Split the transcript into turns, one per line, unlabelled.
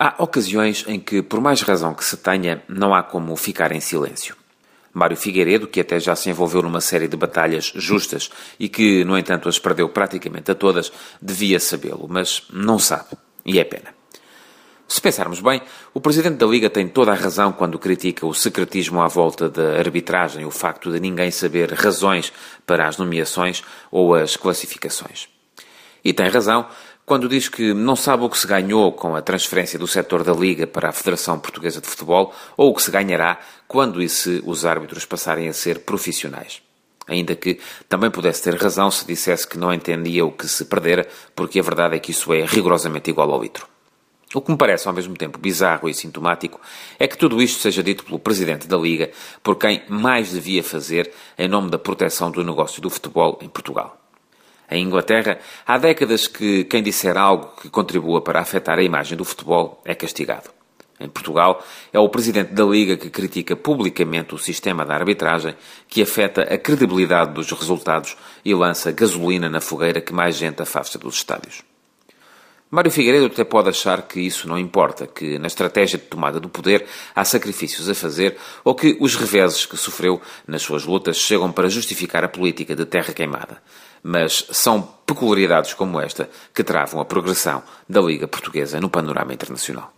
Há ocasiões em que, por mais razão que se tenha, não há como ficar em silêncio. Mário Figueiredo, que até já se envolveu numa série de batalhas justas e que, no entanto, as perdeu praticamente a todas, devia sabê-lo, mas não sabe. E é pena. Se pensarmos bem, o Presidente da Liga tem toda a razão quando critica o secretismo à volta da arbitragem, o facto de ninguém saber razões para as nomeações ou as classificações. E tem razão quando diz que não sabe o que se ganhou com a transferência do setor da Liga para a Federação Portuguesa de Futebol ou o que se ganhará quando e se os árbitros passarem a ser profissionais. Ainda que também pudesse ter razão se dissesse que não entendia o que se perdera, porque a verdade é que isso é rigorosamente igual ao litro. O que me parece ao mesmo tempo bizarro e sintomático é que tudo isto seja dito pelo Presidente da Liga, por quem mais devia fazer em nome da proteção do negócio do futebol em Portugal. Em Inglaterra, há décadas que quem disser algo que contribua para afetar a imagem do futebol é castigado. Em Portugal, é o presidente da Liga que critica publicamente o sistema da arbitragem, que afeta a credibilidade dos resultados e lança gasolina na fogueira que mais gente afasta dos estádios. Mário Figueiredo até pode achar que isso não importa, que na estratégia de tomada do poder há sacrifícios a fazer ou que os reveses que sofreu nas suas lutas chegam para justificar a política de terra queimada. Mas são peculiaridades como esta que travam a progressão da Liga Portuguesa no panorama internacional.